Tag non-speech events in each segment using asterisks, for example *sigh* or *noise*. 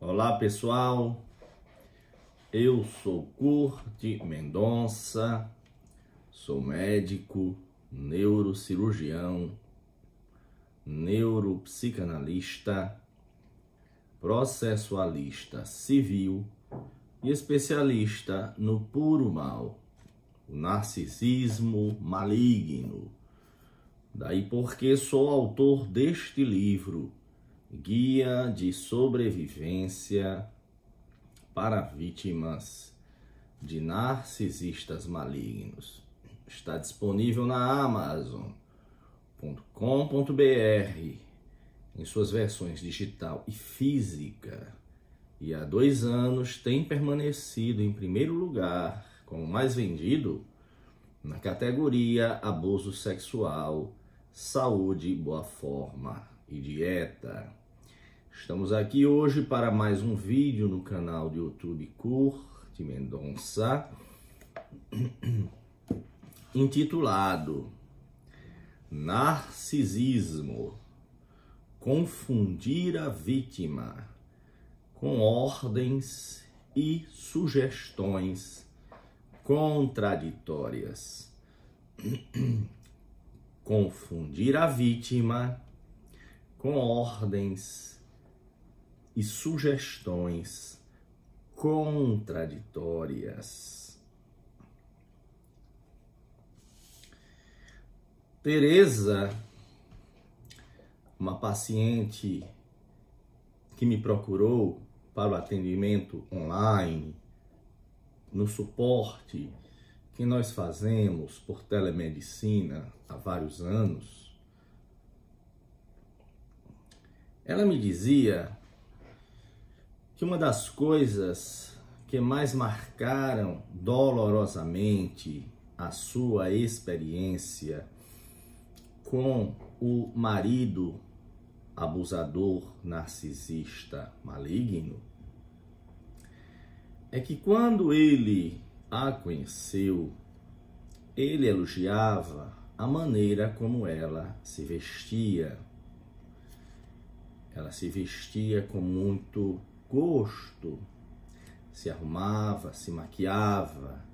Olá pessoal, eu sou Curti Mendonça, sou médico, neurocirurgião, neuropsicanalista, processualista civil e especialista no puro mal, o narcisismo maligno. Daí porque sou autor deste livro Guia de Sobrevivência para Vítimas de Narcisistas Malignos. Está disponível na Amazon.com.br em suas versões digital e física. E há dois anos tem permanecido em primeiro lugar como mais vendido na categoria abuso sexual, saúde, boa forma e dieta. Estamos aqui hoje para mais um vídeo no canal do YouTube Curte Mendonça, *clears throat* intitulado Narcisismo Confundir a vítima com ordens e sugestões contraditórias. *clears throat* Confundir a vítima com ordens e sugestões contraditórias. Teresa, uma paciente que me procurou para o atendimento online, no suporte que nós fazemos por telemedicina há vários anos, ela me dizia que uma das coisas que mais marcaram dolorosamente a sua experiência com o marido abusador narcisista maligno é que quando ele a conheceu, ele elogiava a maneira como ela se vestia. Ela se vestia com muito gosto, se arrumava, se maquiava.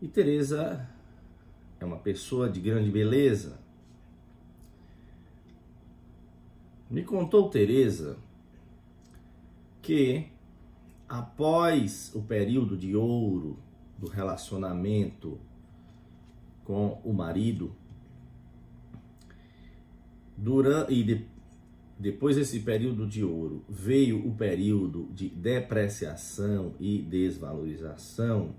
E Teresa é uma pessoa de grande beleza. Me contou Teresa que após o período de ouro do relacionamento com o marido, durante e de, depois desse período de ouro, veio o período de depreciação e desvalorização,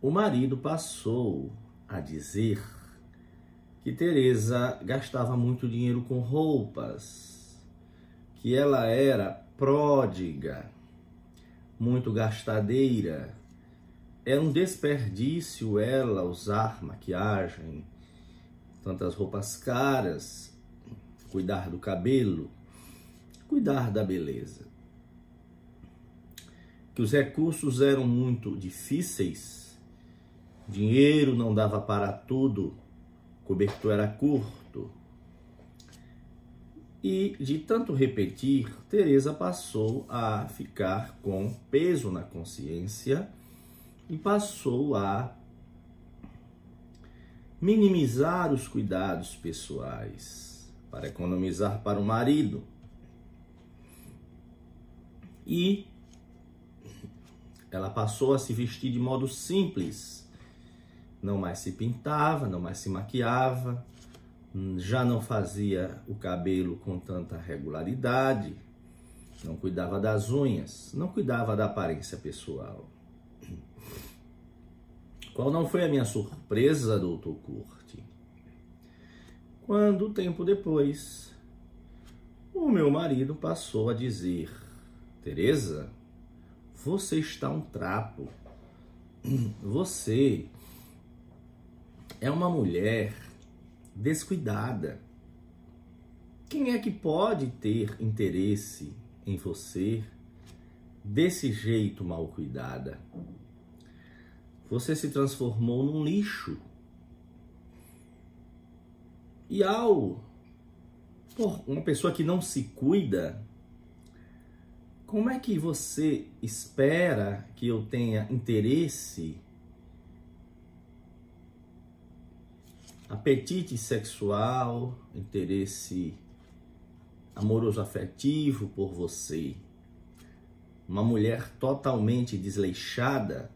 o marido passou a dizer que Teresa gastava muito dinheiro com roupas, que ela era pródiga, muito gastadeira. É um desperdício ela usar maquiagem, tantas roupas caras, cuidar do cabelo, cuidar da beleza. Que os recursos eram muito difíceis, dinheiro não dava para tudo, cobertor era curto. E de tanto repetir, Teresa passou a ficar com peso na consciência e passou a minimizar os cuidados pessoais para economizar para o marido. E ela passou a se vestir de modo simples. Não mais se pintava, não mais se maquiava, já não fazia o cabelo com tanta regularidade, não cuidava das unhas, não cuidava da aparência pessoal. Qual não foi a minha surpresa, doutor Curti? Quando, tempo depois, o meu marido passou a dizer: Teresa, você está um trapo. Você é uma mulher descuidada. Quem é que pode ter interesse em você desse jeito mal cuidada? Você se transformou num lixo e ao por uma pessoa que não se cuida, como é que você espera que eu tenha interesse, apetite sexual, interesse amoroso afetivo por você? Uma mulher totalmente desleixada?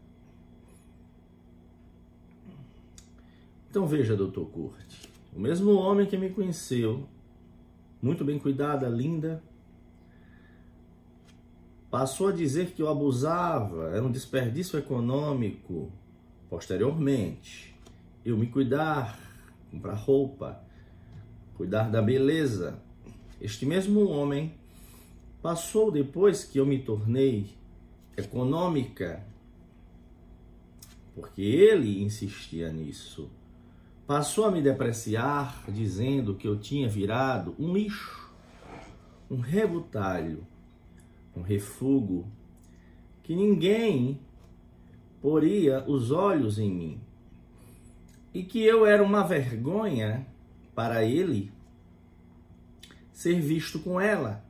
Então veja, doutor Curte, o mesmo homem que me conheceu, muito bem cuidada, linda, passou a dizer que eu abusava, era um desperdício econômico. Posteriormente, eu me cuidar, comprar roupa, cuidar da beleza. Este mesmo homem passou depois que eu me tornei econômica, porque ele insistia nisso. Passou a me depreciar, dizendo que eu tinha virado um lixo, um rebutalho um refúgio, que ninguém poria os olhos em mim, e que eu era uma vergonha para ele ser visto com ela.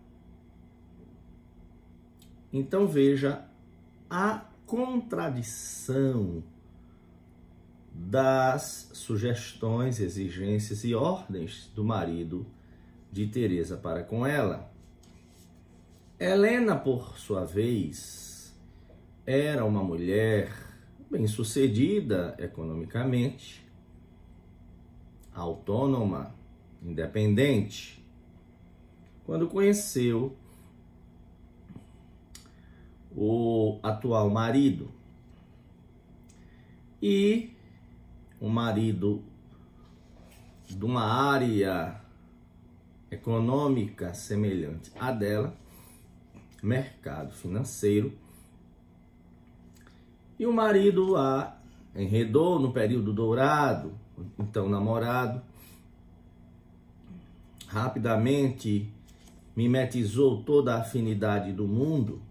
Então veja a contradição das sugestões, exigências e ordens do marido de Teresa para com ela. Helena, por sua vez, era uma mulher bem-sucedida economicamente, autônoma, independente. Quando conheceu o atual marido e o marido de uma área econômica semelhante à dela, mercado financeiro. E o marido a enredou no período dourado, então namorado, rapidamente mimetizou toda a afinidade do mundo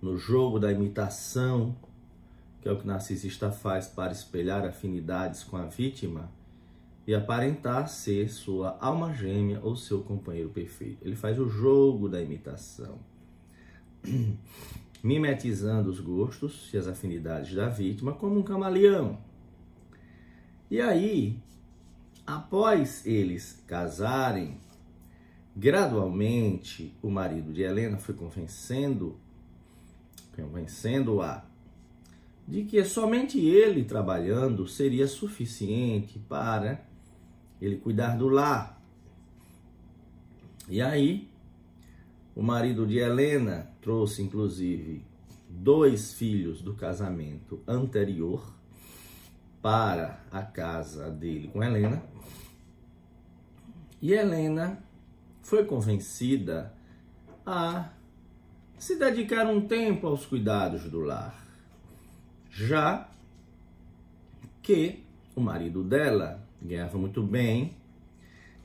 no jogo da imitação, que é o que o narcisista faz para espelhar afinidades com a vítima e aparentar ser sua alma gêmea ou seu companheiro perfeito. Ele faz o jogo da imitação, *clears throat* mimetizando os gostos e as afinidades da vítima como um camaleão. E aí, após eles casarem, gradualmente o marido de Helena foi convencendo convencendo-a de que somente ele trabalhando seria suficiente para ele cuidar do lar. E aí, o marido de Helena trouxe inclusive dois filhos do casamento anterior para a casa dele com Helena. E Helena foi convencida a se dedicar um tempo aos cuidados do lar, já que o marido dela ganhava muito bem,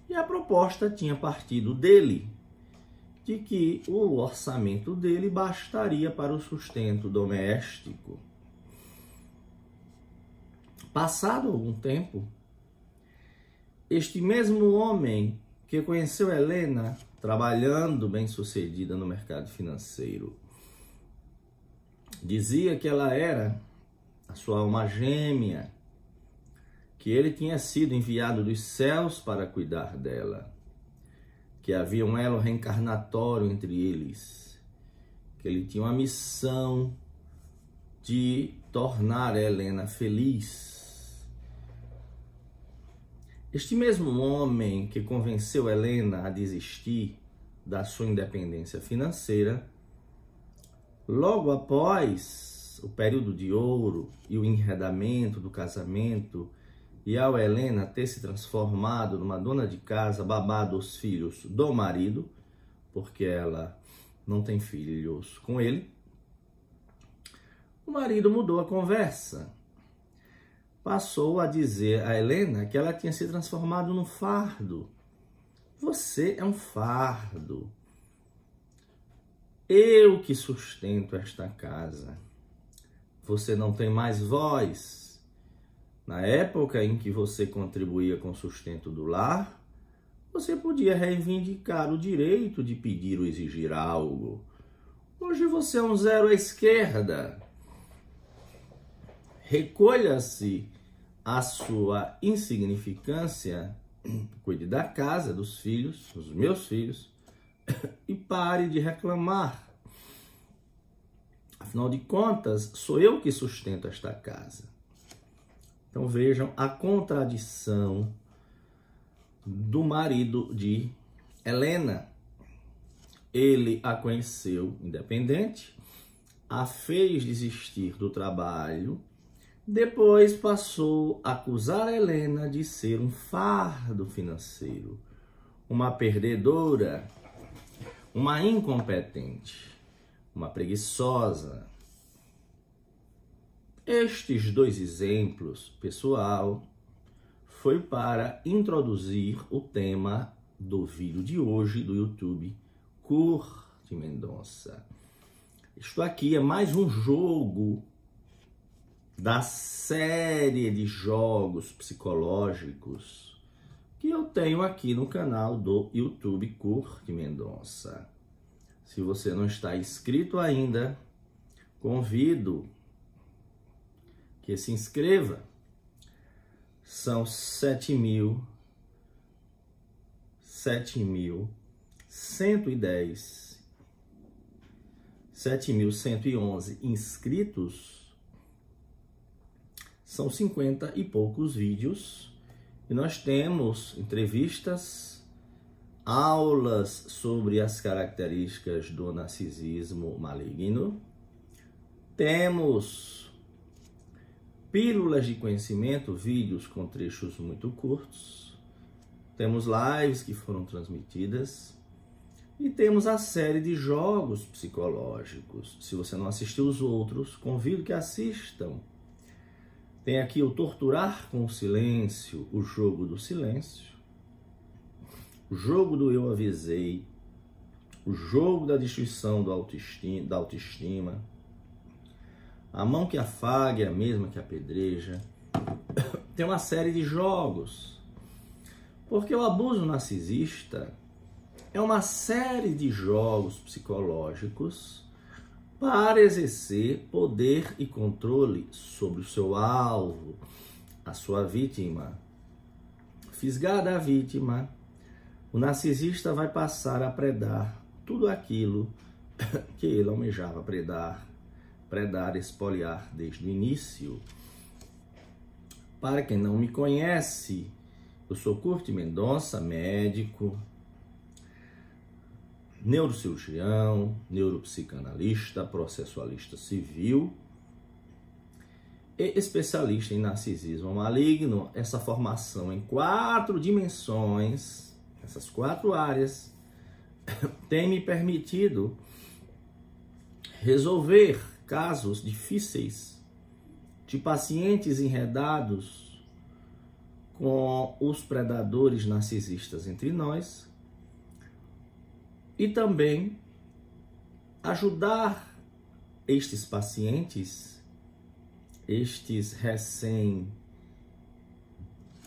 e a proposta tinha partido dele, de que o orçamento dele bastaria para o sustento doméstico. Passado algum tempo, este mesmo homem que conheceu Helena trabalhando bem sucedida no mercado financeiro, dizia que ela era a sua alma gêmea, que ele tinha sido enviado dos céus para cuidar dela, que havia um elo reencarnatório entre eles, que ele tinha uma missão de tornar Helena feliz. Este mesmo homem que convenceu Helena a desistir da sua independência financeira, logo após o período de ouro e o enredamento do casamento, e ao Helena ter se transformado numa dona de casa, babado os filhos do marido, porque ela não tem filhos com ele, o marido mudou a conversa. Passou a dizer a Helena que ela tinha se transformado num fardo. Você é um fardo. Eu que sustento esta casa. Você não tem mais voz na época em que você contribuía com o sustento do lar, você podia reivindicar o direito de pedir ou exigir algo. Hoje você é um zero à esquerda. Recolha-se a sua insignificância, cuide da casa, dos filhos, dos meus filhos, *coughs* e pare de reclamar. Afinal de contas, sou eu que sustento esta casa. Então vejam a contradição do marido de Helena. Ele a conheceu independente, a fez desistir do trabalho, depois passou a acusar Helena de ser um fardo financeiro, uma perdedora, uma incompetente, uma preguiçosa. Estes dois exemplos, pessoal, foi para introduzir o tema do vídeo de hoje do YouTube Curte Mendonça. Isto aqui é mais um jogo da série de jogos psicológicos que eu tenho aqui no canal do YouTube Curte Mendonça. Se você não está inscrito ainda, convido que se inscreva. São sete mil, sete mil cento e dez, sete mil cento e onze inscritos, são cinquenta e poucos vídeos e nós temos entrevistas, aulas sobre as características do narcisismo maligno, temos pílulas de conhecimento, vídeos com trechos muito curtos. Temos lives que foram transmitidas e temos a série de jogos psicológicos. Se você não assistiu os outros, convido que assistam. Tem aqui o Torturar com o Silêncio, o jogo do silêncio, o jogo do eu avisei, o jogo da destruição autoestima, da autoestima a mão que afaga é a mesma que apedreja. *coughs* Tem uma série de jogos. Porque o abuso narcisista é uma série de jogos psicológicos para exercer poder e controle sobre o seu alvo, a sua vítima. Fisgada a vítima, o narcisista vai passar a predar tudo aquilo *laughs* que ele almejava predar predar, espoliar desde o início. Para quem não me conhece, eu sou Curte Mendonça, médico, neurocirurgião, neuropsicanalista, processualista civil e especialista em narcisismo maligno. Essa formação em quatro dimensões, essas quatro áreas, *coughs* tem me permitido resolver casos difíceis de pacientes enredados com os predadores narcisistas entre nós e também ajudar estes pacientes, estes recém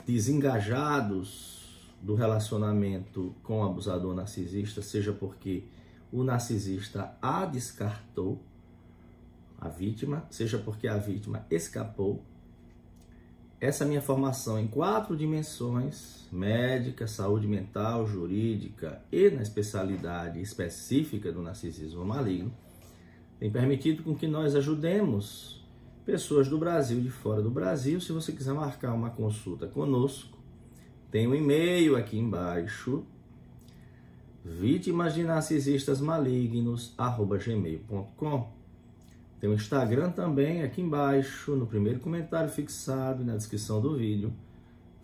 desengajados do relacionamento com o abusador narcisista, seja porque o narcisista a descartou a vítima, seja porque a vítima escapou. Essa minha formação em quatro dimensões, médica, saúde mental, jurídica e na especialidade específica do narcisismo maligno, tem permitido com que nós ajudemos pessoas do Brasil e de fora do Brasil. Se você quiser marcar uma consulta conosco, tem um e-mail aqui embaixo, vítimas de narcisistas malignos, arroba gmail.com. Tem o Instagram também aqui embaixo, no primeiro comentário fixado na descrição do vídeo.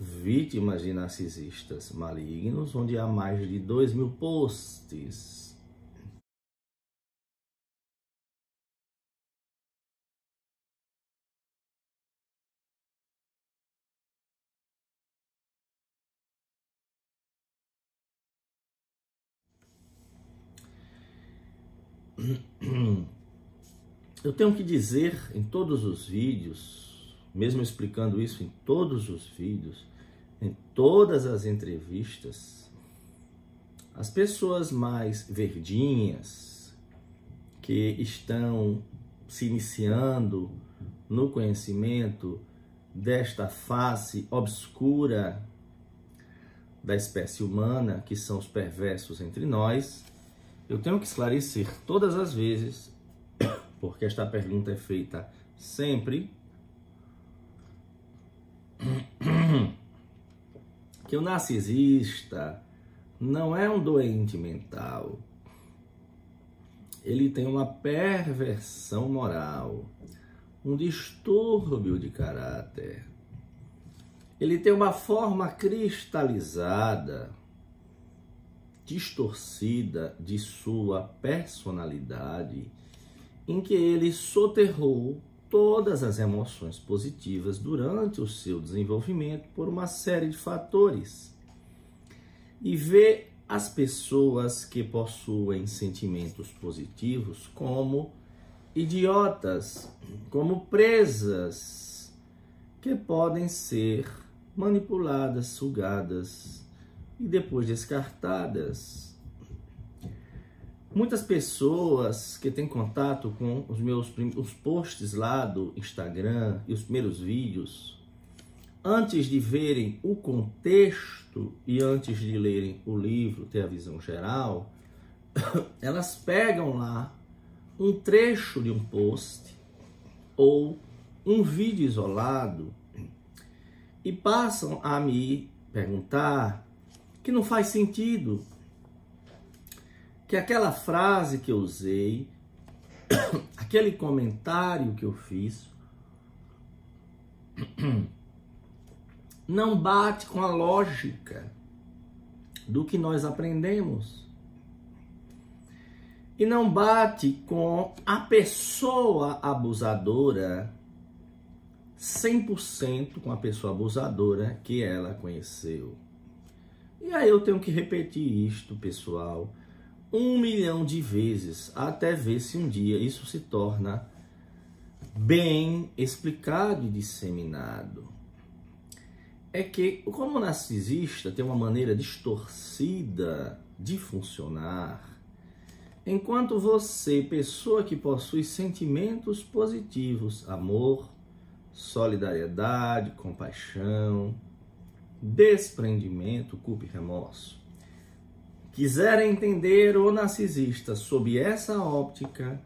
Vítimas de narcisistas malignos, onde há mais de 2 mil posts. *clears throat* Eu tenho que dizer em todos os vídeos, mesmo explicando isso em todos os vídeos, em todas as entrevistas, as pessoas mais verdinhas, que estão se iniciando no conhecimento desta face obscura da espécie humana, que são os perversos entre nós, eu tenho que esclarecer todas as vezes, *coughs* porque esta pergunta é feita sempre, *coughs* que o narcisista não é um doente mental. Ele tem uma perversão moral, um distúrbio de caráter ele tem uma forma cristalizada, distorcida de sua personalidade, em que ele soterrou todas as emoções positivas durante o seu desenvolvimento por uma série de fatores. E vê as pessoas que possuem sentimentos positivos como idiotas, como presas que podem ser manipuladas, sugadas e depois descartadas. Muitas pessoas que têm contato com os meus os posts lá do Instagram e os primeiros vídeos, antes de verem o contexto e antes de lerem o livro, ter a visão geral, *coughs* elas pegam lá um trecho de um post ou um vídeo isolado e passam a me perguntar que não faz sentido, que aquela frase que eu usei, *coughs* aquele comentário que eu fiz, *coughs* não bate com a lógica do que nós aprendemos. E não bate com a pessoa abusadora 100% com a pessoa abusadora que ela conheceu. E aí eu tenho que repetir isto, pessoal, um milhão de vezes, até ver se um dia isso se torna bem explicado e disseminado. É que, como narcisista tem uma maneira distorcida de funcionar, enquanto você, pessoa que possui sentimentos positivos, amor, solidariedade, compaixão, desprendimento, culpa e remorso. Quiserem entender o narcisista sob essa óptica,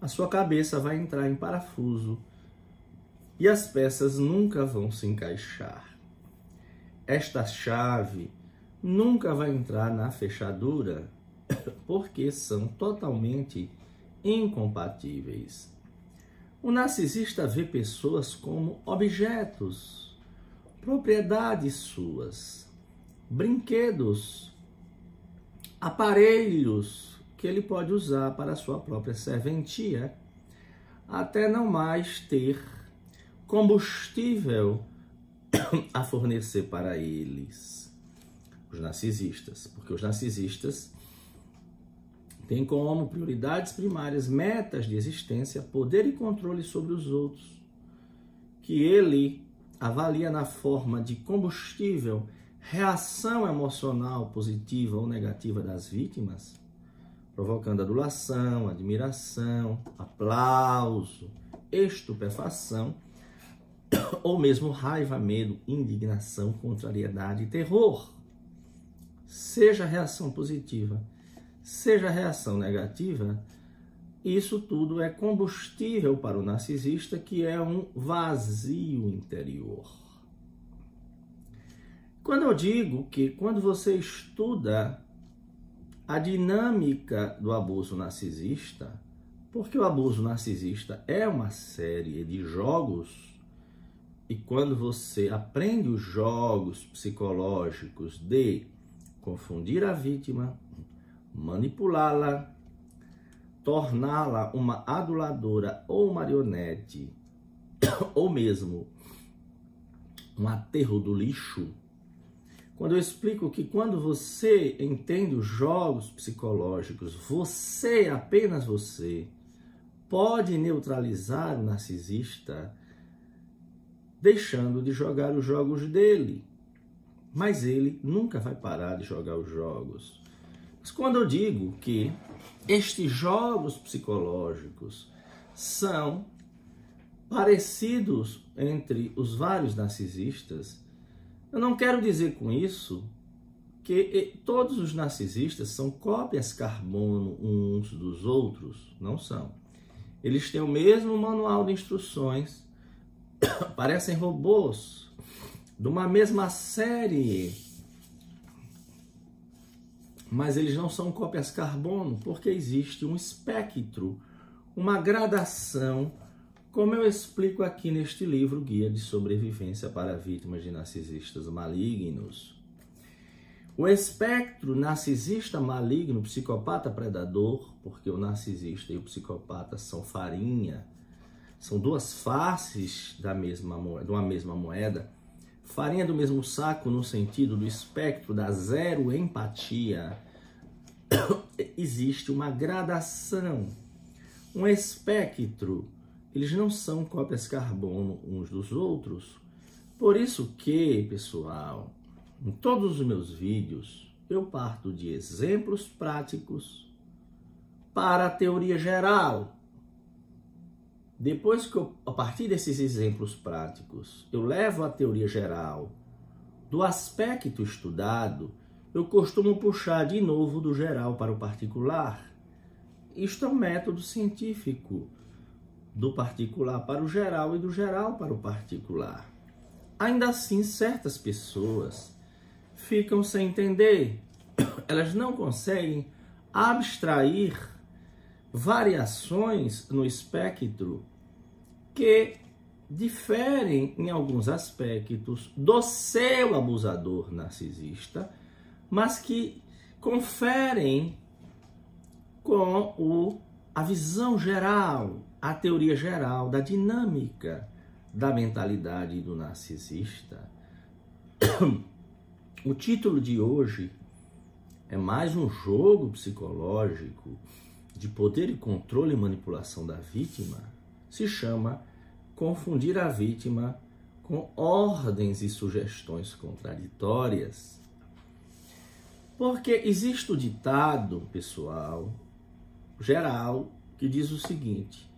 a sua cabeça vai entrar em parafuso e as peças nunca vão se encaixar. Esta chave nunca vai entrar na fechadura *coughs* porque são totalmente incompatíveis. O narcisista vê pessoas como objetos, propriedades suas, brinquedos, aparelhos que ele pode usar para sua própria serventia, até não mais ter combustível *coughs* a fornecer para eles, os narcisistas, porque os narcisistas tem como prioridades primárias metas de existência, poder e controle sobre os outros, que ele avalia na forma de combustível reação emocional positiva ou negativa das vítimas, provocando adulação, admiração, aplauso, estupefação, *coughs* ou mesmo raiva, medo, indignação, contrariedade e terror. Seja reação positiva seja reação negativa, isso tudo é combustível para o narcisista, que é um vazio interior. Quando eu digo que quando você estuda a dinâmica do abuso narcisista, porque o abuso narcisista é uma série de jogos, e quando você aprende os jogos psicológicos de confundir a vítima, manipulá-la, torná-la uma aduladora ou marionete, *coughs* ou mesmo um aterro do lixo. Quando eu explico que quando você entende os jogos psicológicos, você, apenas você, pode neutralizar o narcisista deixando de jogar os jogos dele. Mas ele nunca vai parar de jogar os jogos Mas quando eu digo que estes jogos psicológicos são parecidos entre os vários narcisistas, eu não quero dizer com isso que todos os narcisistas são cópias carbono uns dos outros. Não são. Eles têm o mesmo manual de instruções, *coughs* parecem robôs de uma mesma série, mas eles não são cópias carbono porque existe um espectro, uma gradação, como eu explico aqui neste livro Guia de Sobrevivência para Vítimas de Narcisistas Malignos. O espectro narcisista maligno, psicopata predador, porque o narcisista e o psicopata são farinha, são duas faces da mesma de uma mesma moeda. Farinha do mesmo saco no sentido do espectro da zero empatia. *coughs* Existe uma gradação, um espectro. Eles não são cópias carbono uns dos outros. Por isso que, pessoal, em todos os meus vídeos, eu parto de exemplos práticos para a teoria geral. Depois que eu, a partir desses exemplos práticos, eu levo a teoria geral do aspecto estudado, eu costumo puxar de novo do geral para o particular. Isto é um método científico, do particular para o geral e do geral para o particular. Ainda assim, certas pessoas ficam sem entender. Elas não conseguem abstrair variações no espectro que diferem em alguns aspectos do seu abusador narcisista, mas que conferem com o, a visão geral, a teoria geral da dinâmica da mentalidade do narcisista. *coughs* O título de hoje é mais um jogo psicológico de poder e controle e manipulação da vítima. Se chama Confundir a vítima com ordens e sugestões contraditórias. Porque existe o ditado, pessoal, geral, que diz o seguinte: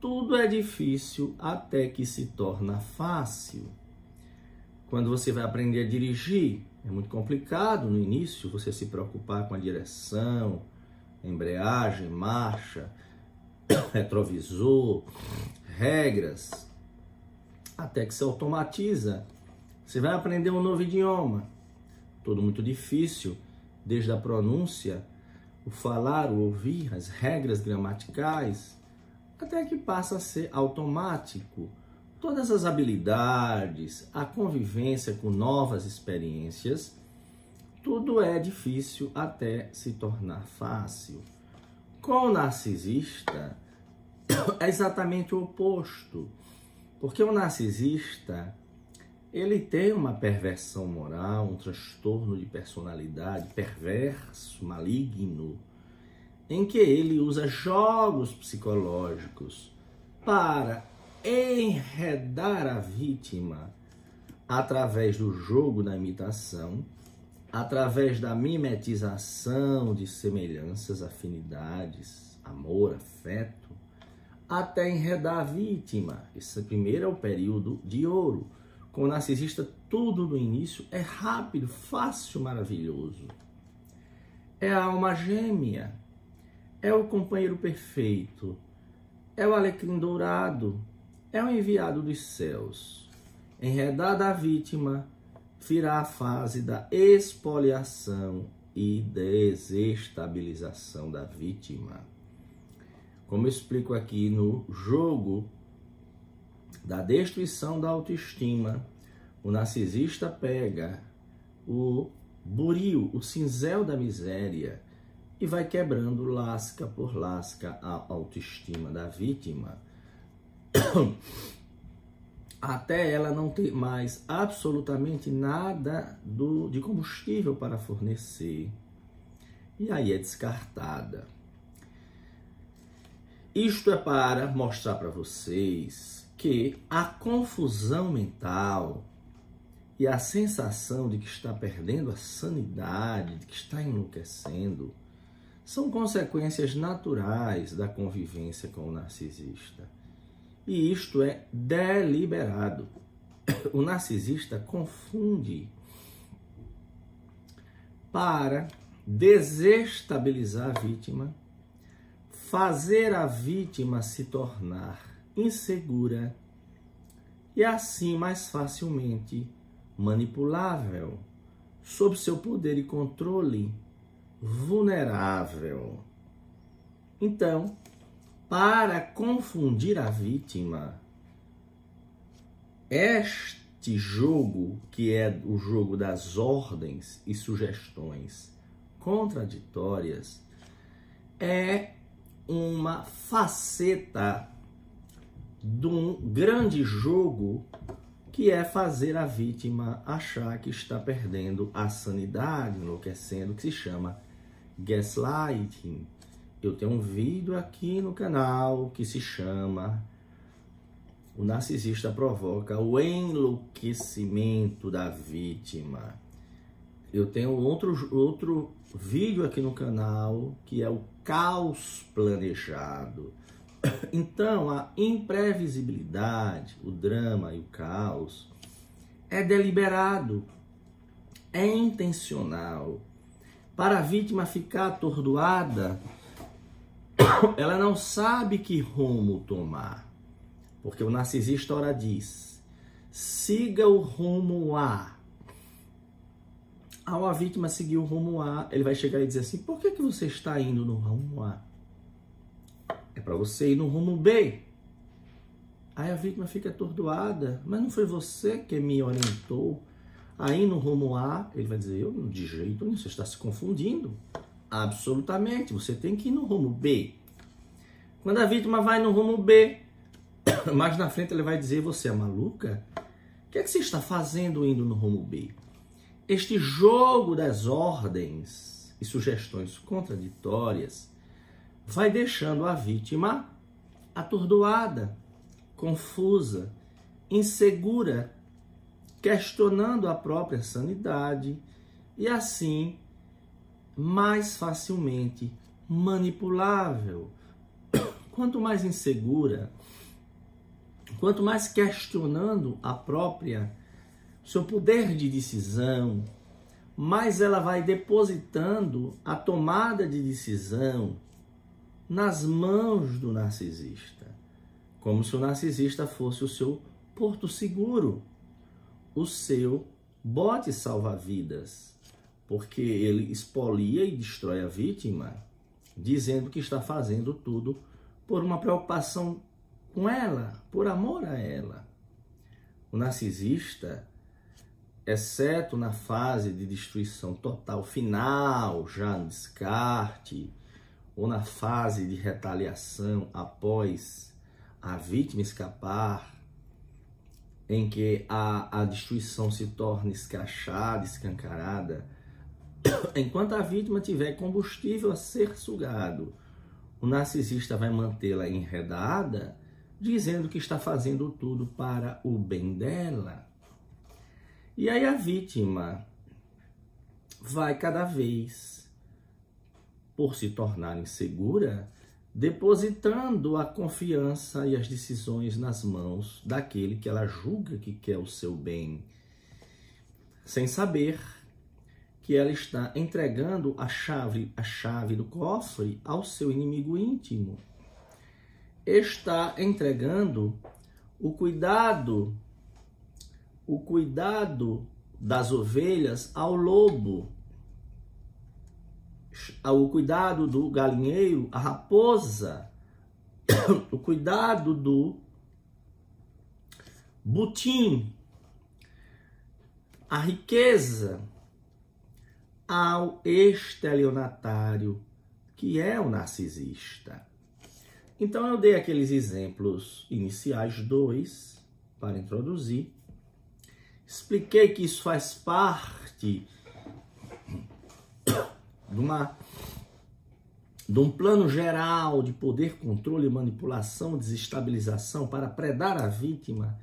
tudo é difícil até que se torna fácil. Quando você vai aprender a dirigir, é muito complicado no início você se preocupar com a direção, embreagem, marcha, *coughs* retrovisor, regras, até que se automatiza. Você vai aprender um novo idioma, tudo muito difícil, desde a pronúncia, o falar, o ouvir, as regras gramaticais, até que passa a ser automático Todas as habilidades, a convivência com novas experiências, tudo é difícil até se tornar fácil. Com o narcisista, *coughs* é exatamente o oposto. Porque o narcisista, ele tem uma perversão moral, um transtorno de personalidade perverso, maligno, em que ele usa jogos psicológicos para enredar a vítima através do jogo da imitação, através da mimetização de semelhanças, afinidades, amor, afeto, até enredar a vítima. Esse primeiro é o período de ouro. Com o narcisista, tudo no início é rápido, fácil, maravilhoso. É a alma gêmea, é o companheiro perfeito, é o alecrim dourado, é o enviado dos céus. Enredada a vítima, virá a fase da expoliação e desestabilização da vítima. Como eu explico aqui no jogo da destruição da autoestima, o narcisista pega o buril, o cinzel da miséria, e vai quebrando lasca por lasca a autoestima da vítima *coughs* até ela não ter mais absolutamente nada do, de combustível para fornecer. E aí é descartada. Isto é para mostrar para vocês que a confusão mental e a sensação de que está perdendo a sanidade, de que está enlouquecendo, são consequências naturais da convivência com o narcisista. E isto é deliberado. *coughs* O narcisista confunde para desestabilizar a vítima, fazer a vítima se tornar insegura e assim mais facilmente manipulável, sob seu poder e controle, vulnerável. Então, para confundir a vítima, este jogo, que é o jogo das ordens e sugestões contraditórias, é uma faceta de um grande jogo que é fazer a vítima achar que está perdendo a sanidade, enlouquecendo, que se chama gaslighting. Eu tenho um vídeo aqui no canal que se chama O narcisista provoca o enlouquecimento da vítima. Eu tenho outro, outro vídeo aqui no canal que é o caos planejado. *coughs* Então, a imprevisibilidade, o drama e o caos é deliberado, é intencional. Para a vítima ficar atordoada, *coughs* ela não sabe que rumo tomar. Porque o narcisista ora diz: siga o rumo A. Ao a vítima seguir o rumo A, ele vai chegar e dizer assim: por que, que você está indo no rumo A? É para você ir no rumo B. Aí a vítima fica atordoada, mas não foi você que me orientou. Aí no rumo A, ele vai dizer: eu de jeito nenhum, você está se confundindo. Absolutamente, você tem que ir no rumo B. Quando a vítima vai no rumo B, *coughs* mais na frente ele vai dizer: você é maluca? O que é que você está fazendo indo no rumo B? Este jogo das ordens e sugestões contraditórias vai deixando a vítima atordoada, confusa, insegura, questionando a própria sanidade e assim mais facilmente manipulável. *coughs* Quanto mais insegura, quanto mais questionando a própria seu poder de decisão, mais ela vai depositando a tomada de decisão nas mãos do narcisista, como se o narcisista fosse o seu porto seguro, o seu bote salva-vidas, porque ele expolia e destrói a vítima, dizendo que está fazendo tudo por uma preocupação com ela, por amor a ela. O narcisista, exceto na fase de destruição total final, já no descarte, ou na fase de retaliação após a vítima escapar, em que a, a destruição se torna escrachada, escancarada, *coughs* enquanto a vítima tiver combustível a ser sugado, o narcisista vai mantê-la enredada, dizendo que está fazendo tudo para o bem dela. E aí a vítima vai cada vez por se tornar insegura, depositando a confiança e as decisões nas mãos daquele que ela julga que quer o seu bem, sem saber que ela está entregando a chave, a chave do cofre ao seu inimigo íntimo. Está entregando o cuidado, o cuidado das ovelhas ao lobo. O cuidado do galinheiro, a raposa, *coughs* o cuidado do butim, a riqueza ao estelionatário, que é o narcisista. Então eu dei aqueles exemplos iniciais, dois, para introduzir. Expliquei que isso faz parte *coughs* de, uma, de um plano geral de poder, controle, manipulação, desestabilização para predar a vítima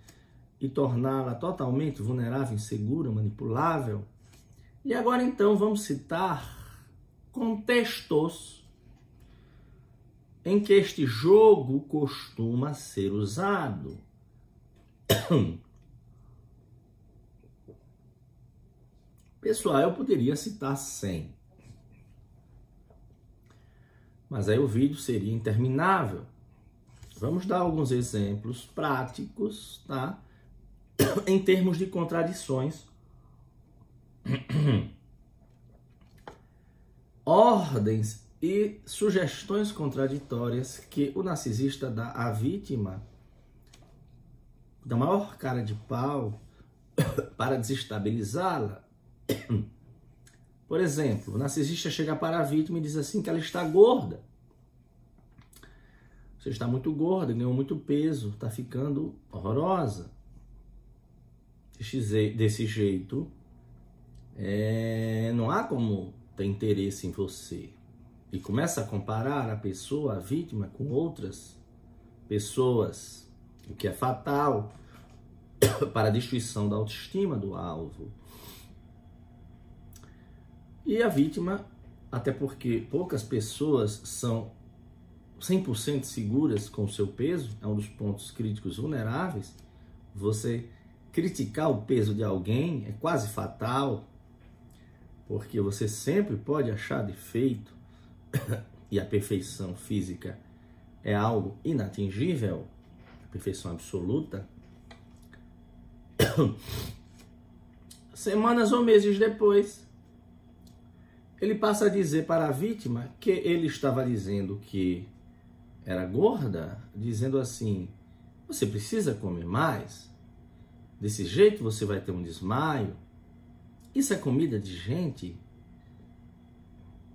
e torná-la totalmente vulnerável, insegura, manipulável. E agora então vamos citar contextos em que este jogo costuma ser usado. *coughs* Pessoal, eu poderia citar 100. Mas aí o vídeo seria interminável. Vamos dar alguns exemplos práticos, tá? *coughs* em termos de contradições. *coughs* Ordens e sugestões contraditórias que o narcisista dá à vítima da maior cara de pau *coughs* para desestabilizá-la. *coughs* Por exemplo, o narcisista chega para a vítima e diz assim que ela está gorda. Você está muito gorda, ganhou muito peso, está ficando horrorosa desse jeito, é, não há como ter interesse em você. E começa a comparar a pessoa, a vítima, com outras pessoas, o que é fatal *coughs* para a destruição da autoestima do alvo. E a vítima, até porque poucas pessoas são 100% seguras com o seu peso, é um dos pontos críticos vulneráveis, você criticar o peso de alguém é quase fatal, porque você sempre pode achar defeito *coughs* e a perfeição física é algo inatingível, perfeição absoluta. *coughs* Semanas ou meses depois, ele passa a dizer para a vítima que ele estava dizendo que era gorda, dizendo assim: você precisa comer mais. Desse jeito você vai ter um desmaio. Isso é comida de gente?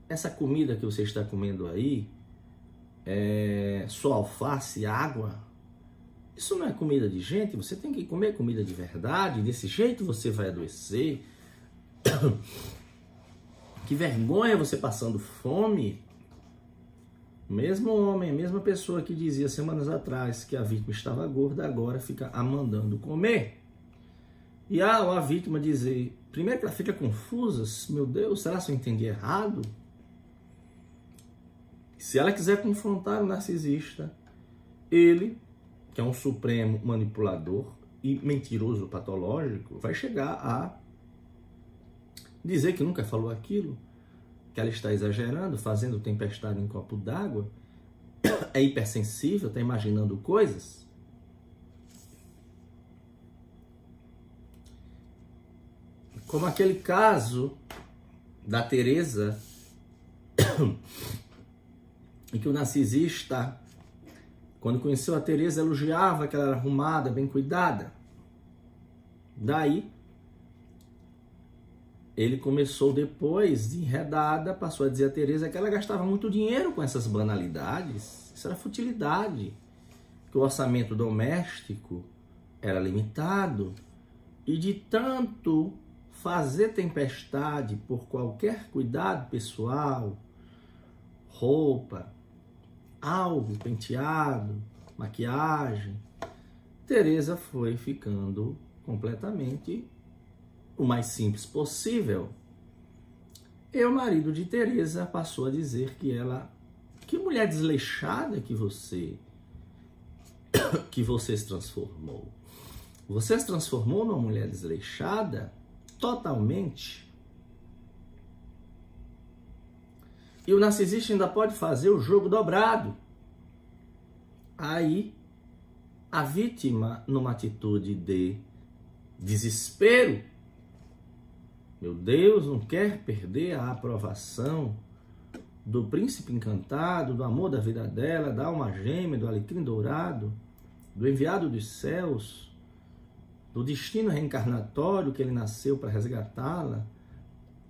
Essa comida que você está comendo aí é só alface água? Isso não é comida de gente, você tem que comer comida de verdade, desse jeito você vai adoecer. *coughs* Que vergonha você passando fome. Mesmo homem, a mesma pessoa que dizia semanas atrás que a vítima estava gorda, agora fica a mandando comer. E a, vítima dizer, primeiro que ela fica confusa, meu Deus, será que eu entendi errado? Se ela quiser confrontar o narcisista, ele, que é um supremo manipulador e mentiroso patológico, vai chegar a dizer que nunca falou aquilo, que ela está exagerando, fazendo tempestade em copo d'água, *coughs* é hipersensível, está imaginando coisas. Como aquele caso da Teresa, *coughs* em que o narcisista, quando conheceu a Teresa, elogiava que ela era arrumada, bem cuidada. Daí, ele começou depois de enredada, passou a dizer a Teresa que ela gastava muito dinheiro com essas banalidades. Isso era futilidade. Que o orçamento doméstico era limitado e de tanto fazer tempestade por qualquer cuidado pessoal, roupa, algo, penteado, maquiagem, Teresa foi ficando completamente o mais simples possível. E o marido de Teresa passou a dizer que ela, que mulher desleixada que você *coughs* que você se transformou. Você se transformou numa mulher desleixada? Totalmente. E o narcisista ainda pode fazer o jogo dobrado. Aí, a vítima, numa atitude de desespero, meu Deus, não quer perder a aprovação do príncipe encantado, do amor da vida dela, da alma gêmea, do alecrim dourado, do enviado dos céus, do destino reencarnatório que ele nasceu para resgatá-la.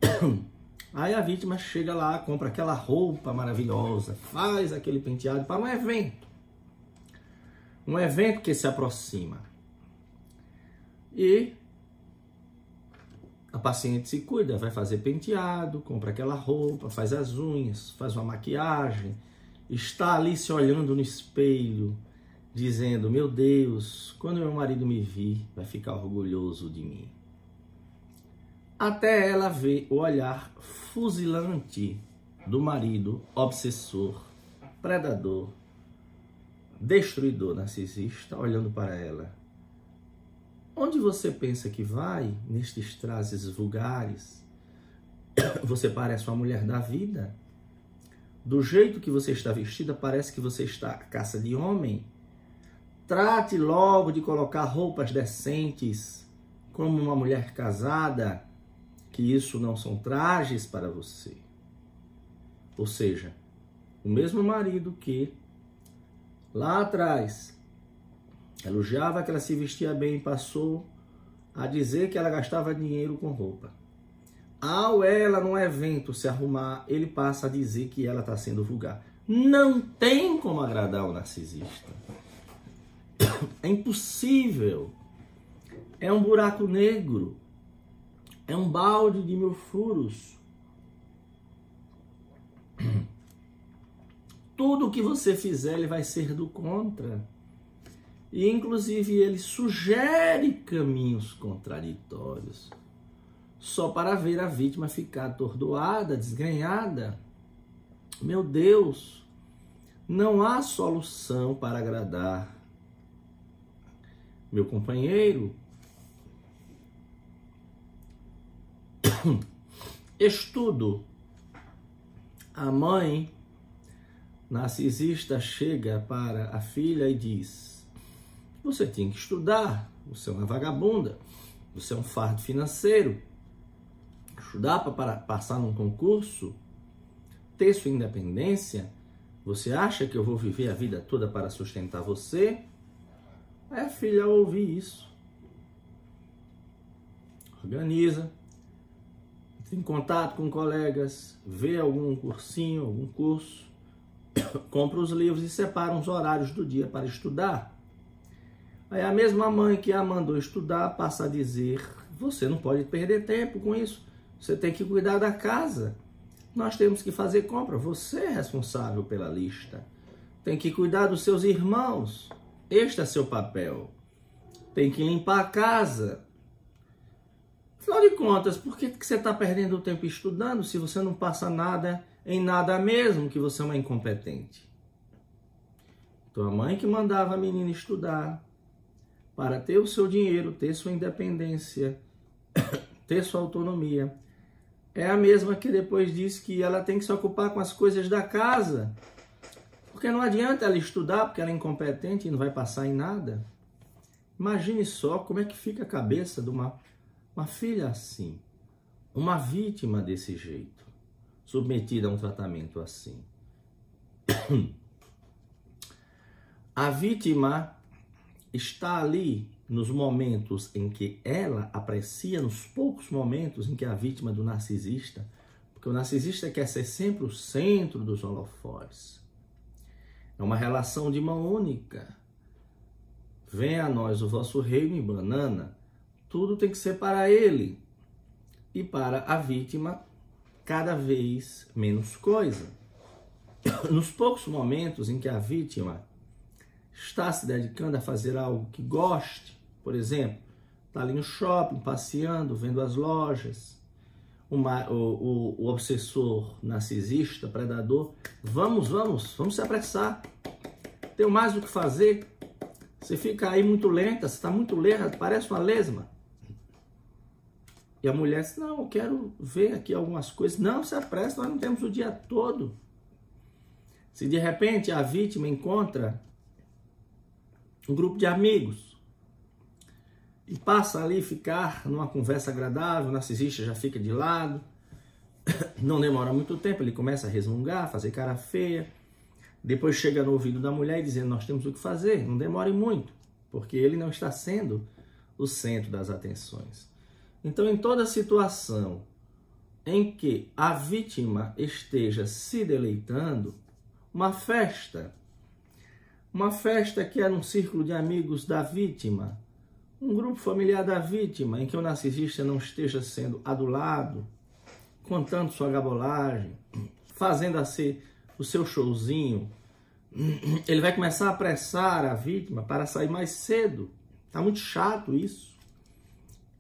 *coughs* Aí a vítima chega lá, compra aquela roupa maravilhosa, faz aquele penteado para um evento. Um evento que se aproxima. E a paciente se cuida, vai fazer penteado, compra aquela roupa, faz as unhas, faz uma maquiagem, está ali se olhando no espelho, dizendo: Meu Deus, quando meu marido me vir, vai ficar orgulhoso de mim. Até ela ver o olhar fuzilante do marido obsessor predador, destruidor narcisista olhando para ela. Onde você pensa que vai nestes trajes vulgares? *coughs* Você parece uma mulher da vida. Do jeito que você está vestida, parece que você está à caça de homem. Trate logo de colocar roupas decentes, como uma mulher casada, que isso não são trajes para você. Ou seja, o mesmo marido que lá atrás elogiava que ela se vestia bem, passou a dizer que ela gastava dinheiro com roupa. Ao ela, num evento, se arrumar, ele passa a dizer que ela está sendo vulgar. Não tem como agradar o narcisista. *coughs* É impossível. É um buraco negro. É um balde de mil furos. *coughs* Tudo que você fizer, ele vai ser do contra. E inclusive ele sugere caminhos contraditórios, só para ver a vítima ficar atordoada, desgrenhada. Meu Deus, não há solução para agradar meu companheiro. *coughs* Estudo. A mãe narcisista chega para a filha e diz: você tem que estudar. Você é uma vagabunda. Você é um fardo financeiro. Estudar para passar num concurso, ter sua independência. Você acha que eu vou viver a vida toda para sustentar você? A filha ouvir isso. Organiza, entra em contato com colegas, vê algum cursinho, algum curso, *coughs* compra os livros e separa uns horários do dia para estudar. Aí a mesma mãe que a mandou estudar passa a dizer: você não pode perder tempo com isso. Você tem que cuidar da casa. Nós temos que fazer compra. Você é responsável pela lista. Tem que cuidar dos seus irmãos. Este é seu papel. Tem que limpar a casa. Afinal de contas, por que, que você está perdendo o tempo estudando se você não passa nada em nada mesmo que você é uma incompetente? Então a mãe que mandava a menina estudar, para ter o seu dinheiro, ter sua independência, *coughs* ter sua autonomia. É a mesma que depois diz que ela tem que se ocupar com as coisas da casa. Porque não adianta ela estudar porque ela é incompetente e não vai passar em nada. Imagine só como é que fica a cabeça de uma, uma filha assim, uma vítima desse jeito, submetida a um tratamento assim. *coughs* A vítima está ali nos momentos em que ela aprecia, nos poucos momentos em que a vítima do narcisista, porque o narcisista quer ser sempre o centro dos holofotes. É uma relação de mão única. Venha a nós o vosso reino em banana, tudo tem que ser para ele. E para a vítima, cada vez menos coisa. *coughs* Nos poucos momentos em que a vítima está se dedicando a fazer algo que goste, por exemplo, está ali no shopping, passeando, vendo as lojas, uma, o, o, o obsessor narcisista, predador, vamos, vamos, vamos se apressar. Tenho mais o que fazer. Você fica aí muito lenta, você está muito lenta, parece uma lesma. E a mulher diz, não, eu quero ver aqui algumas coisas. Não, se apressa, nós não temos o dia todo. Se de repente a vítima encontra um grupo de amigos e passa ali ficar numa conversa agradável, o narcisista já fica de lado, *coughs* não demora muito tempo, ele começa a resmungar, fazer cara feia, depois chega no ouvido da mulher dizendo nós temos o que fazer, não demore muito, porque ele não está sendo o centro das atenções. Então, em toda situação em que a vítima esteja se deleitando, uma festa uma festa que era um círculo de amigos da vítima, um grupo familiar da vítima, em que o narcisista não esteja sendo adulado, contando sua gabolagem, fazendo assim o seu showzinho, ele vai começar a apressar a vítima para sair mais cedo. Está muito chato isso.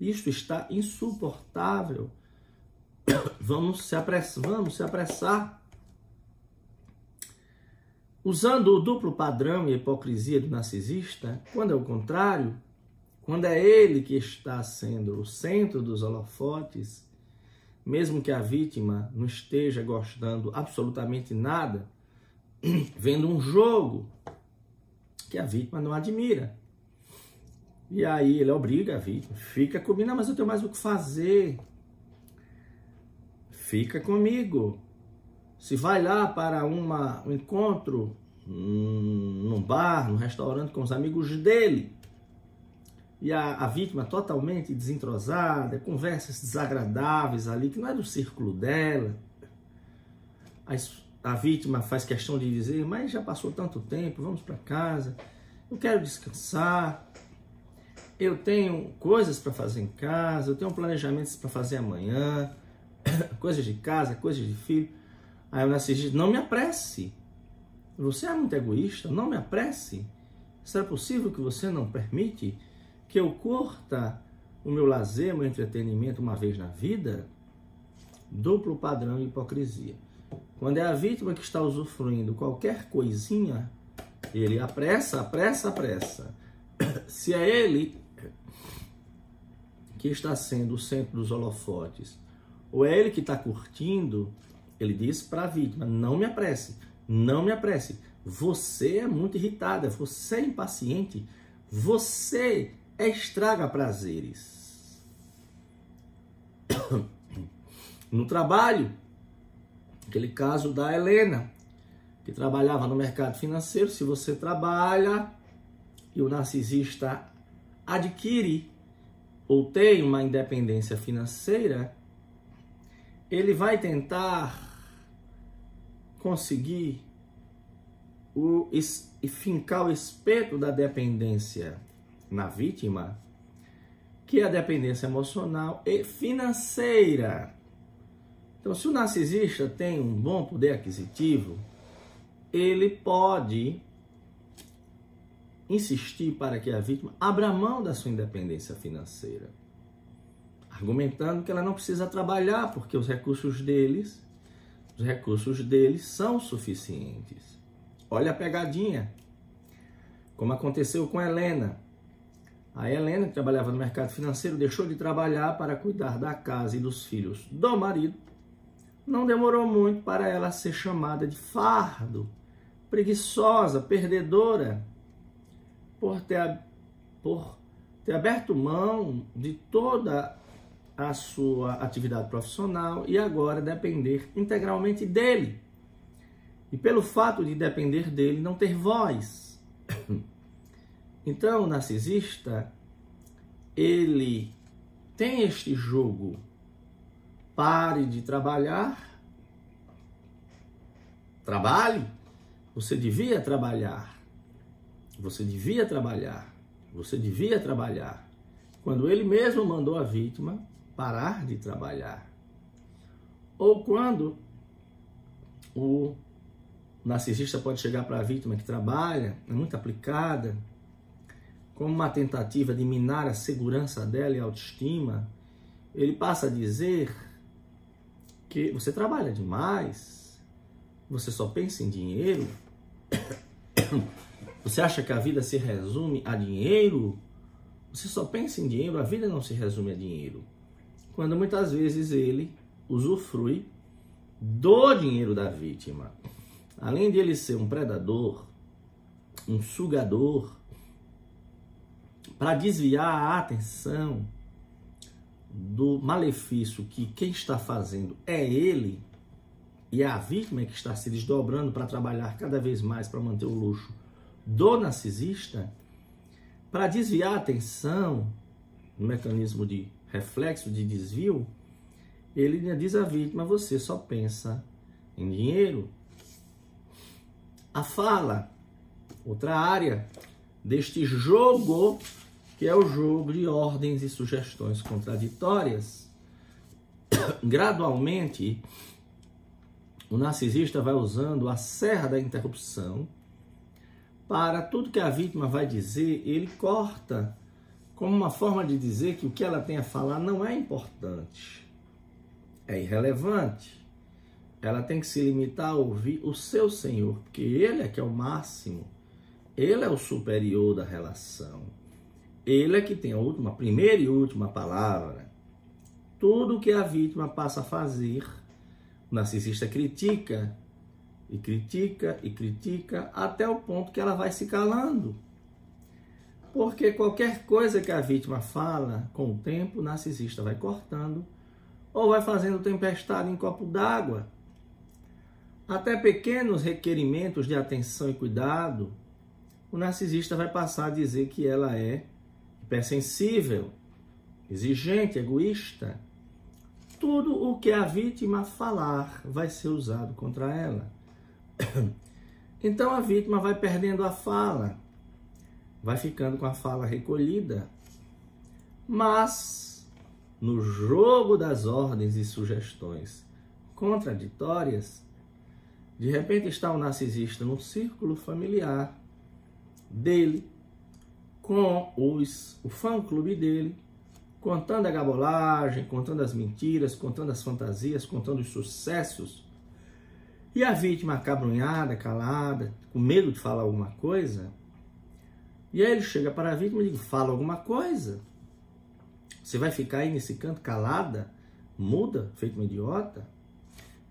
Isto está insuportável. Vamos se apressar, vamos se apressar. usando o duplo padrão e hipocrisia do narcisista, quando é o contrário, quando é ele que está sendo o centro dos holofotes, mesmo que a vítima não esteja gostando absolutamente nada, *clears throat* vendo um jogo que a vítima não admira. E aí ele obriga a vítima, fica comigo, não, mas eu tenho mais o que fazer. Fica comigo. Se vai lá para uma, um encontro hum, num bar, num restaurante com os amigos dele, e a, a, vítima totalmente desentrosada, conversas desagradáveis ali, que não é do círculo dela. A, vítima faz questão de dizer, mas já passou tanto tempo, vamos para casa, eu quero descansar, eu tenho coisas para fazer em casa, eu tenho planejamentos para fazer amanhã, *coughs* coisas de casa, coisas de filho. Aí o narcisista, não me apresse. Você é muito egoísta, não me apresse. Será possível que você não permite que eu curta o meu lazer, meu entretenimento uma vez na vida? Duplo padrão de hipocrisia. Quando é a vítima que está usufruindo qualquer coisinha, ele apressa, apressa, apressa. *coughs* Se é ele que está sendo o centro dos holofotes, ou é ele que está curtindo, ele diz para a vítima: não me apresse, não me apresse. Você é muito irritada, você é impaciente, você estraga prazeres. *coughs* No trabalho, aquele caso da Helena, que trabalhava no mercado financeiro, se você trabalha e o narcisista adquire ou tem uma independência financeira, ele vai tentar conseguir o, e fincar o espeto da dependência na vítima, que é a dependência emocional e financeira. Então, se o narcisista tem um bom poder aquisitivo, ele pode insistir para que a vítima abra mão da sua independência financeira, argumentando que ela não precisa trabalhar porque os recursos deles, os recursos deles são suficientes. Olha a pegadinha. Como aconteceu com Helena. A Helena, que trabalhava no mercado financeiro, deixou de trabalhar para cuidar da casa e dos filhos do marido. Não demorou muito para ela ser chamada de fardo, preguiçosa, perdedora, por ter, por ter aberto mão de toda a sua atividade profissional e agora depender integralmente dele. E pelo fato de depender dele, não ter voz. Então, o narcisista, ele tem este jogo. Pare de trabalhar. Trabalhe. Você devia trabalhar. Você devia trabalhar. Você devia trabalhar. Quando ele mesmo mandou a vítima parar de trabalhar. Ou quando o narcisista pode chegar para a vítima que trabalha, é muito aplicada, como uma tentativa de minar a segurança dela e a autoestima, ele passa a dizer que você trabalha demais, você só pensa em dinheiro, *coughs* Você acha que a vida se resume a dinheiro? Você só pensa em dinheiro, a vida não se resume a dinheiro. Quando muitas vezes ele usufrui do dinheiro da vítima. Além de ele ser um predador, um sugador, para desviar a atenção do malefício que quem está fazendo é ele e é a vítima que está se desdobrando para trabalhar cada vez mais para manter o luxo do narcisista para desviar a atenção no mecanismo de reflexo, de desvio, ele diz à vítima: você só pensa em dinheiro. A fala, outra área deste jogo, que é o jogo de ordens e sugestões contraditórias. *coughs* Gradualmente, o narcisista vai usando a serra da interrupção para tudo que a vítima vai dizer, ele corta como uma forma de dizer que o que ela tem a falar não é importante, é irrelevante. ela tem que se limitar a ouvir o seu Senhor, porque Ele é que é o máximo, Ele é o superior da relação, Ele é que tem a última, a primeira e última palavra. Tudo que a vítima passa a fazer, o narcisista critica, e critica, e critica, até o ponto que ela vai se calando. Porque qualquer coisa que a vítima fala, com o tempo, o narcisista vai cortando ou vai fazendo tempestade em copo d'água. Até pequenos requerimentos de atenção e cuidado, o narcisista vai passar a dizer que ela é hipersensível, exigente, egoísta. Tudo o que a vítima falar vai ser usado contra ela. *coughs* Então a vítima vai perdendo a fala, vai ficando com a fala recolhida. Mas no jogo das ordens e sugestões contraditórias, de repente está o narcisista no círculo familiar dele, com os, o fã-clube dele, contando a gabolagem, contando as mentiras, contando as fantasias, contando os sucessos. E a vítima acabrunhada, calada, com medo de falar alguma coisa. E aí ele chega para a vítima e diz: fala alguma coisa. Você vai ficar aí nesse canto calada, muda, feito uma idiota?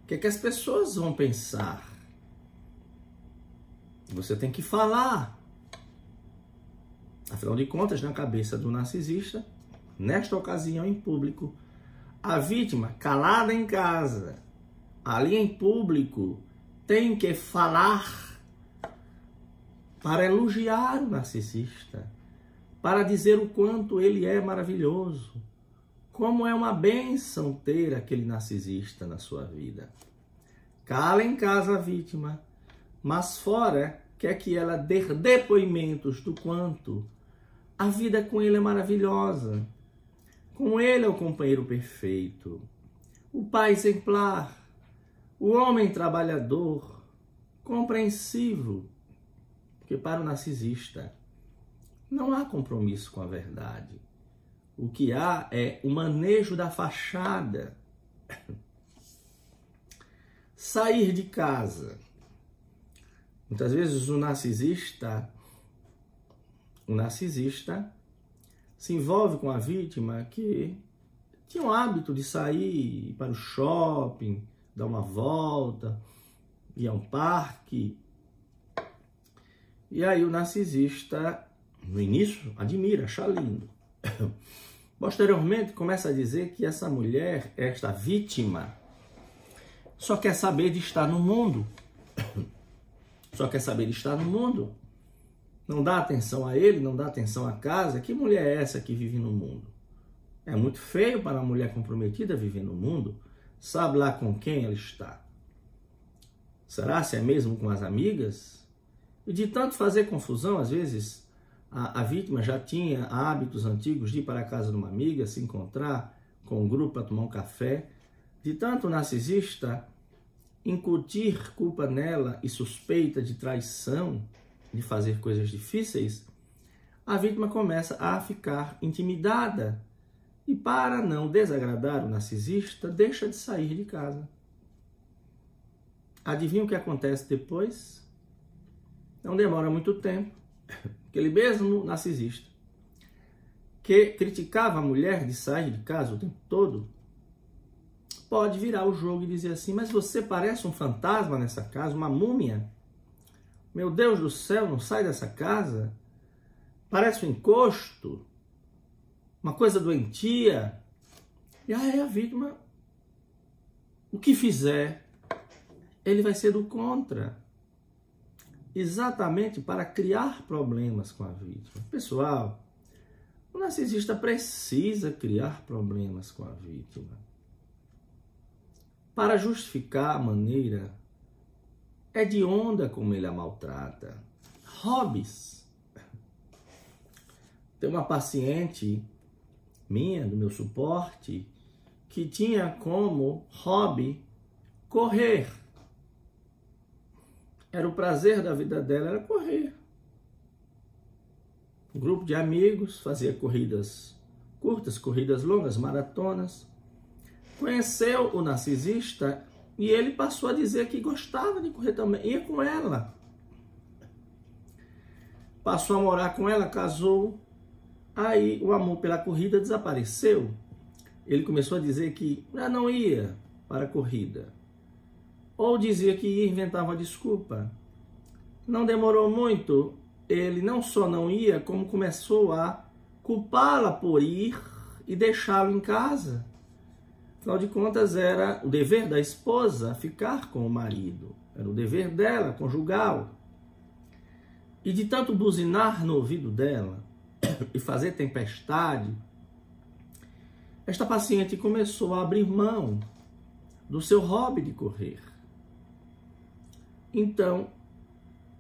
O que, é que as pessoas vão pensar? Você tem que falar. Afinal de contas, na cabeça do narcisista, nesta ocasião em público, a vítima, calada em casa, ali em público, tem que falar para elogiar o narcisista, para dizer o quanto ele é maravilhoso, como é uma bênção ter aquele narcisista na sua vida. Cala em casa a vítima, mas fora quer que ela dê depoimentos do quanto a vida com ele é maravilhosa. Com ele é o companheiro perfeito, o pai exemplar, o homem trabalhador, compreensivo, porque para o narcisista não há compromisso com a verdade. O que há é o manejo da fachada. Sair de casa. Muitas vezes o narcisista, o narcisista se envolve com a vítima que tinha o hábito de sair para o shopping, dar uma volta, ir a um parque. E aí o narcisista, no início, admira, acha lindo. *coughs* Posteriormente, começa a dizer que essa mulher, esta vítima, só quer saber de estar no mundo. *coughs* Só quer saber de estar no mundo. Não dá atenção a ele, não dá atenção à casa. Que mulher é essa que vive no mundo? É muito feio para uma mulher comprometida viver no mundo. Sabe lá com quem ela está? Será se é mesmo com as amigas? E de tanto fazer confusão, às vezes a, a vítima já tinha hábitos antigos de ir para a casa de uma amiga, se encontrar com um grupo para tomar um café. De tanto narcisista incutir culpa nela e suspeita de traição, de fazer coisas difíceis, a vítima começa a ficar intimidada e, para não desagradar o narcisista, deixa de sair de casa. Adivinha o que acontece depois? Não demora muito tempo. Aquele mesmo narcisista que criticava a mulher de sair de casa o tempo todo, pode virar o jogo e dizer assim: Mas você parece um fantasma nessa casa, uma múmia. Meu Deus do céu, não sai dessa casa. Parece um encosto, uma coisa doentia. E aí a vítima, o que fizer, ele vai ser do contra. Exatamente para criar problemas com a vítima. Pessoal, o narcisista precisa criar problemas com a vítima para justificar a maneira é de onda como ele a maltrata. Hobbies. Tem uma paciente minha, do meu suporte, que tinha como hobby correr. Era o prazer da vida dela, era correr. Um grupo de amigos fazia corridas curtas, corridas longas, maratonas. Conheceu o narcisista E ele passou a dizer que gostava de correr também, ia com ela. Passou a morar com ela, casou. Aí o amor pela corrida desapareceu. Ele começou a dizer que não ia para a corrida. Ou dizia que ia inventar uma desculpa. Não demorou muito, ele não só não ia, como começou a culpá-la por ir e deixá-lo em casa. Afinal de contas, era o dever da esposa ficar com o marido. Era o dever dela, conjugal. E de tanto buzinar no ouvido dela *coughs* e fazer tempestade, esta paciente começou a abrir mão do seu hobby de correr. Então,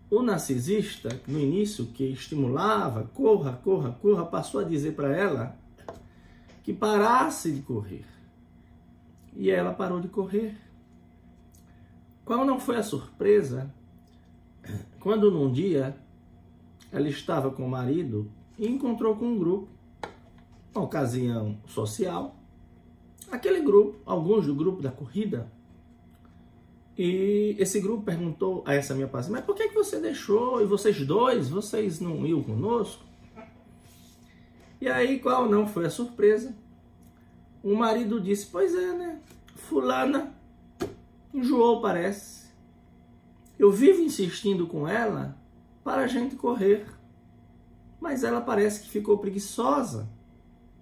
o narcisista, no início, que estimulava, corra, corra, corra, passou a dizer para ela que parasse de correr. E ela parou de correr. Qual não foi a surpresa quando num dia ela estava com o marido e encontrou com um grupo, uma ocasião social, aquele grupo, alguns do grupo da corrida, e esse grupo perguntou a essa minha paciente, mas por que, que você deixou? E vocês dois, vocês não iam conosco? E aí, qual não foi a surpresa? O marido disse, pois é, né? Fulana enjoou, parece. Eu vivo insistindo com ela para a gente correr. Mas ela parece que ficou preguiçosa.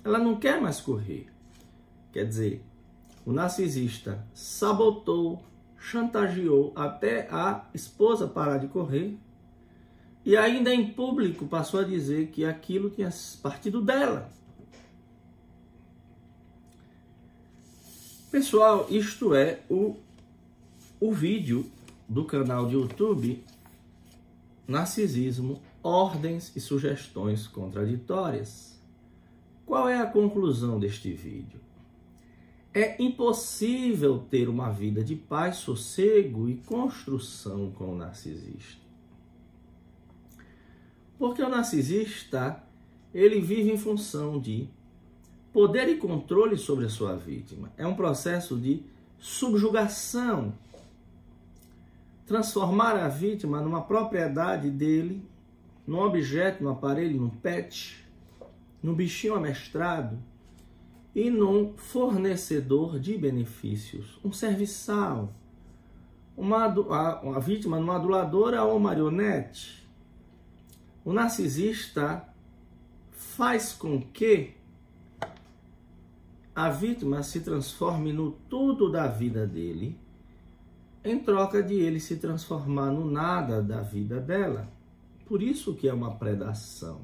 Ela não quer mais correr. Quer dizer, o narcisista sabotou chantageou até a esposa parar de correr e ainda em público passou a dizer que aquilo tinha partido dela. Pessoal, isto é o, o vídeo do canal de YouTube Narcisismo, Ordens e Sugestões Contraditórias. Qual é a conclusão deste vídeo? É impossível ter uma vida de paz, sossego e construção com o narcisista. Porque o narcisista, ele vive em função de poder e controle sobre a sua vítima. É um processo de subjugação. Transformar a vítima numa propriedade dele, num objeto, num aparelho, num pet, num bichinho amestrado e num fornecedor de benefícios, um serviçal, uma, a, vítima numa aduladora ou marionete. O narcisista faz com que a vítima se transforme no tudo da vida dele, em troca de ele se transformar no nada da vida dela. Por isso que é uma predação.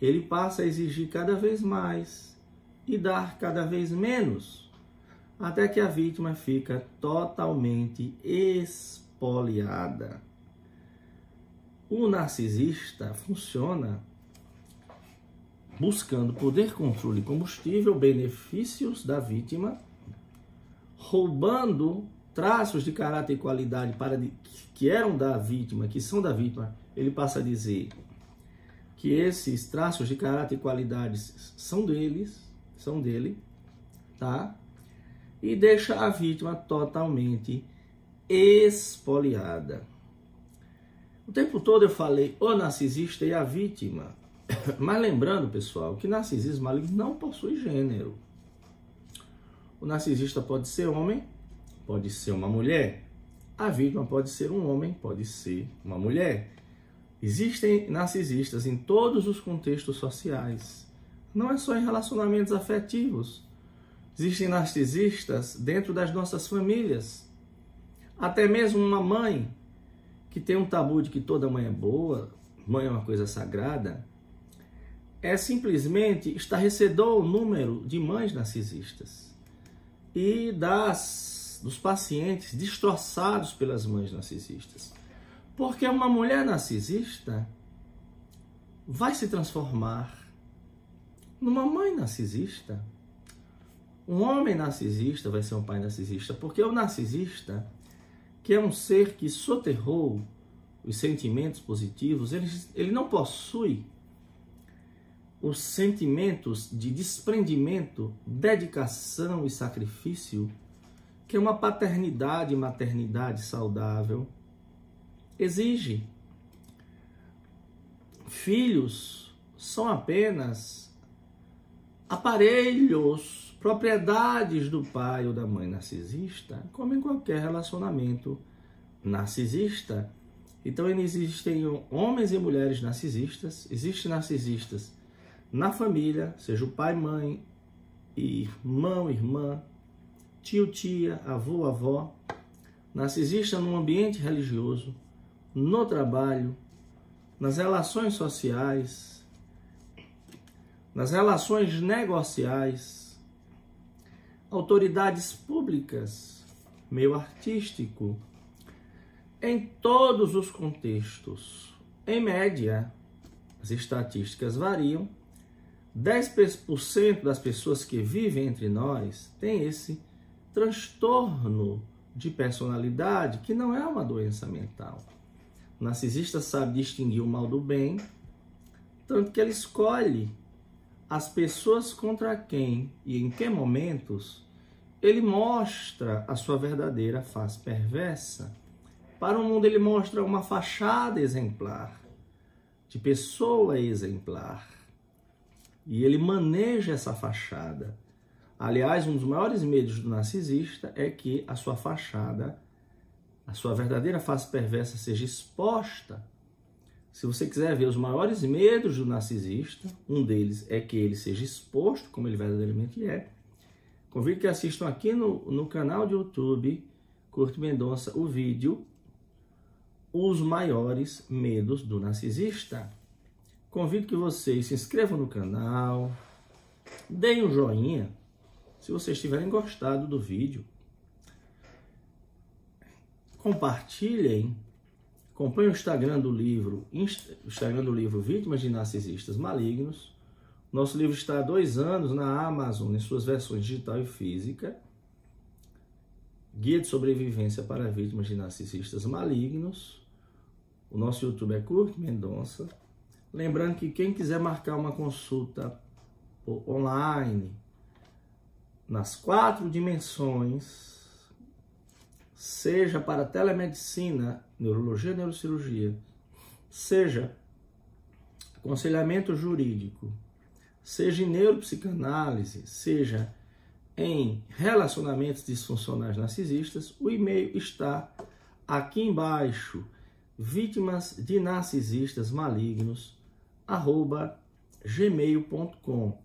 Ele passa a exigir cada vez mais e dar cada vez menos, até que a vítima fica totalmente espoliada. O narcisista funciona buscando poder, controle, combustível, benefícios da vítima, roubando traços de caráter e qualidade para de, que eram da vítima, que são da vítima. Ele passa a dizer que esses traços de caráter e qualidades são deles são dele, tá? E deixa a vítima totalmente espoliada. O tempo todo eu falei o narcisista e a vítima. *coughs* Mas lembrando, pessoal, que narcisismo maligno não possui gênero. O narcisista pode ser homem, pode ser uma mulher. A vítima pode ser um homem, pode ser uma mulher. Existem narcisistas em todos os contextos sociais não é só em relacionamentos afetivos. Existem narcisistas dentro das nossas famílias. Até mesmo uma mãe que tem um tabu de que toda mãe é boa, mãe é uma coisa sagrada, é simplesmente estarrecedor o número de mães narcisistas e das dos pacientes destroçados pelas mães narcisistas. Porque uma mulher narcisista vai se transformar numa mãe narcisista. Um homem narcisista vai ser um pai narcisista, porque o narcisista, que é um ser que soterrou os sentimentos positivos, ele, ele não possui os sentimentos de desprendimento, dedicação e sacrifício que uma paternidade e maternidade saudável exige. Filhos são apenas aparelhos, propriedades do pai ou da mãe narcisista, como em qualquer relacionamento narcisista. Então existem homens e mulheres narcisistas, existem narcisistas na família, seja o pai, mãe, irmão, irmã, tio, tia, avô, avó, narcisista no ambiente religioso, no trabalho, nas relações sociais, nas relações negociais, autoridades públicas, meio artístico, em todos os contextos. Em média, as estatísticas variam 10% das pessoas que vivem entre nós têm esse transtorno de personalidade que não é uma doença mental. O narcisista sabe distinguir o mal do bem, tanto que ele escolhe as pessoas contra quem e em que momentos ele mostra a sua verdadeira face perversa. Para o mundo, ele mostra uma fachada exemplar, de pessoa exemplar e ele maneja essa fachada. Aliás, um dos maiores medos do narcisista é que a sua fachada, a sua verdadeira face perversa seja exposta. Se você quiser ver os maiores medos do narcisista, um deles é que ele seja exposto, como ele verdadeiramente é. Convido que assistam aqui no, no canal de YouTube, Curto Mendonça, o vídeo Os Maiores Medos do Narcisista. Convido que vocês se inscrevam no canal, deem um joinha se vocês tiverem gostado do vídeo. Compartilhem, acompanhem o Instagram do livro, Instagram do livro Vítimas de Narcisistas Malignos. Nosso livro está há dois anos na Amazon, em suas versões digital e física. Guia de sobrevivência para vítimas de narcisistas malignos. O nosso YouTube é Curto Mendonça. Lembrando que quem quiser marcar uma consulta online nas quatro dimensões, seja para telemedicina, neurologia neurocirurgia, seja aconselhamento jurídico, seja em neuropsicanálise, seja em relacionamentos disfuncionais narcisistas, o e-mail está aqui embaixo. Vítimas de narcisistas malignos arroba gmail.com.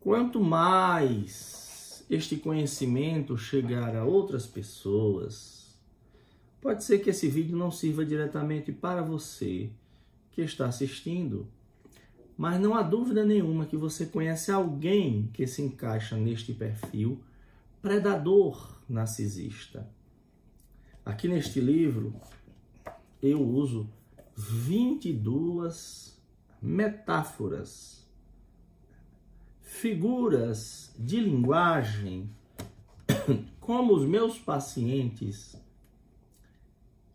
Quanto mais este conhecimento chegar a outras pessoas, pode ser que esse vídeo não sirva diretamente para você que está assistindo, mas não há dúvida nenhuma que você conhece alguém que se encaixa neste perfil predador narcisista. Aqui neste livro eu uso 22 metáforas, figuras de linguagem, *coughs* como os meus pacientes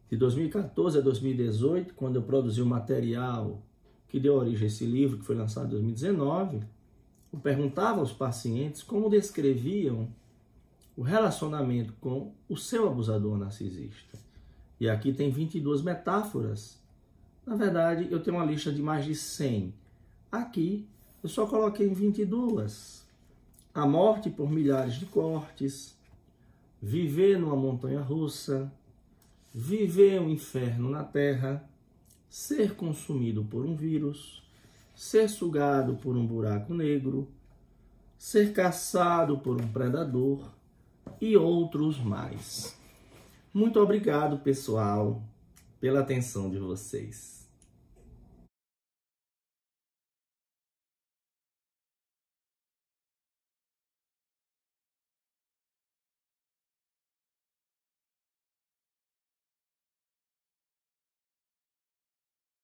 de 2014 a 2018, quando eu produzi o material que deu origem a esse livro, que foi lançado em 2019, eu perguntava aos pacientes como descreviam o relacionamento com o seu abusador narcisista. E aqui tem 22 metáforas na verdade, eu tenho uma lista de mais de 100. Aqui, eu só coloquei 22. A morte por milhares de cortes, viver numa montanha russa, viver um inferno na terra, ser consumido por um vírus, ser sugado por um buraco negro, ser caçado por um predador e outros mais. Muito obrigado, pessoal, pela atenção de vocês.